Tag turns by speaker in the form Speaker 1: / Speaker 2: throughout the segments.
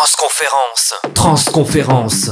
Speaker 1: Transconférence. Transconférence.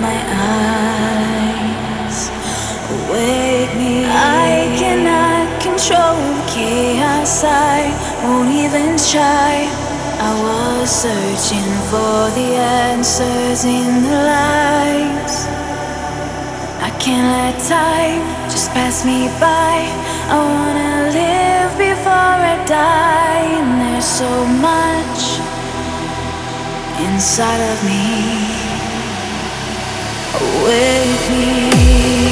Speaker 2: My eyes. Wake me. I cannot control the chaos. I won't even try. I was searching for the answers in the lies. I can't let time just pass me by. I wanna live before I die. And there's so much inside of me. Wake me.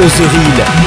Speaker 1: clocheril.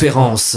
Speaker 1: conférence.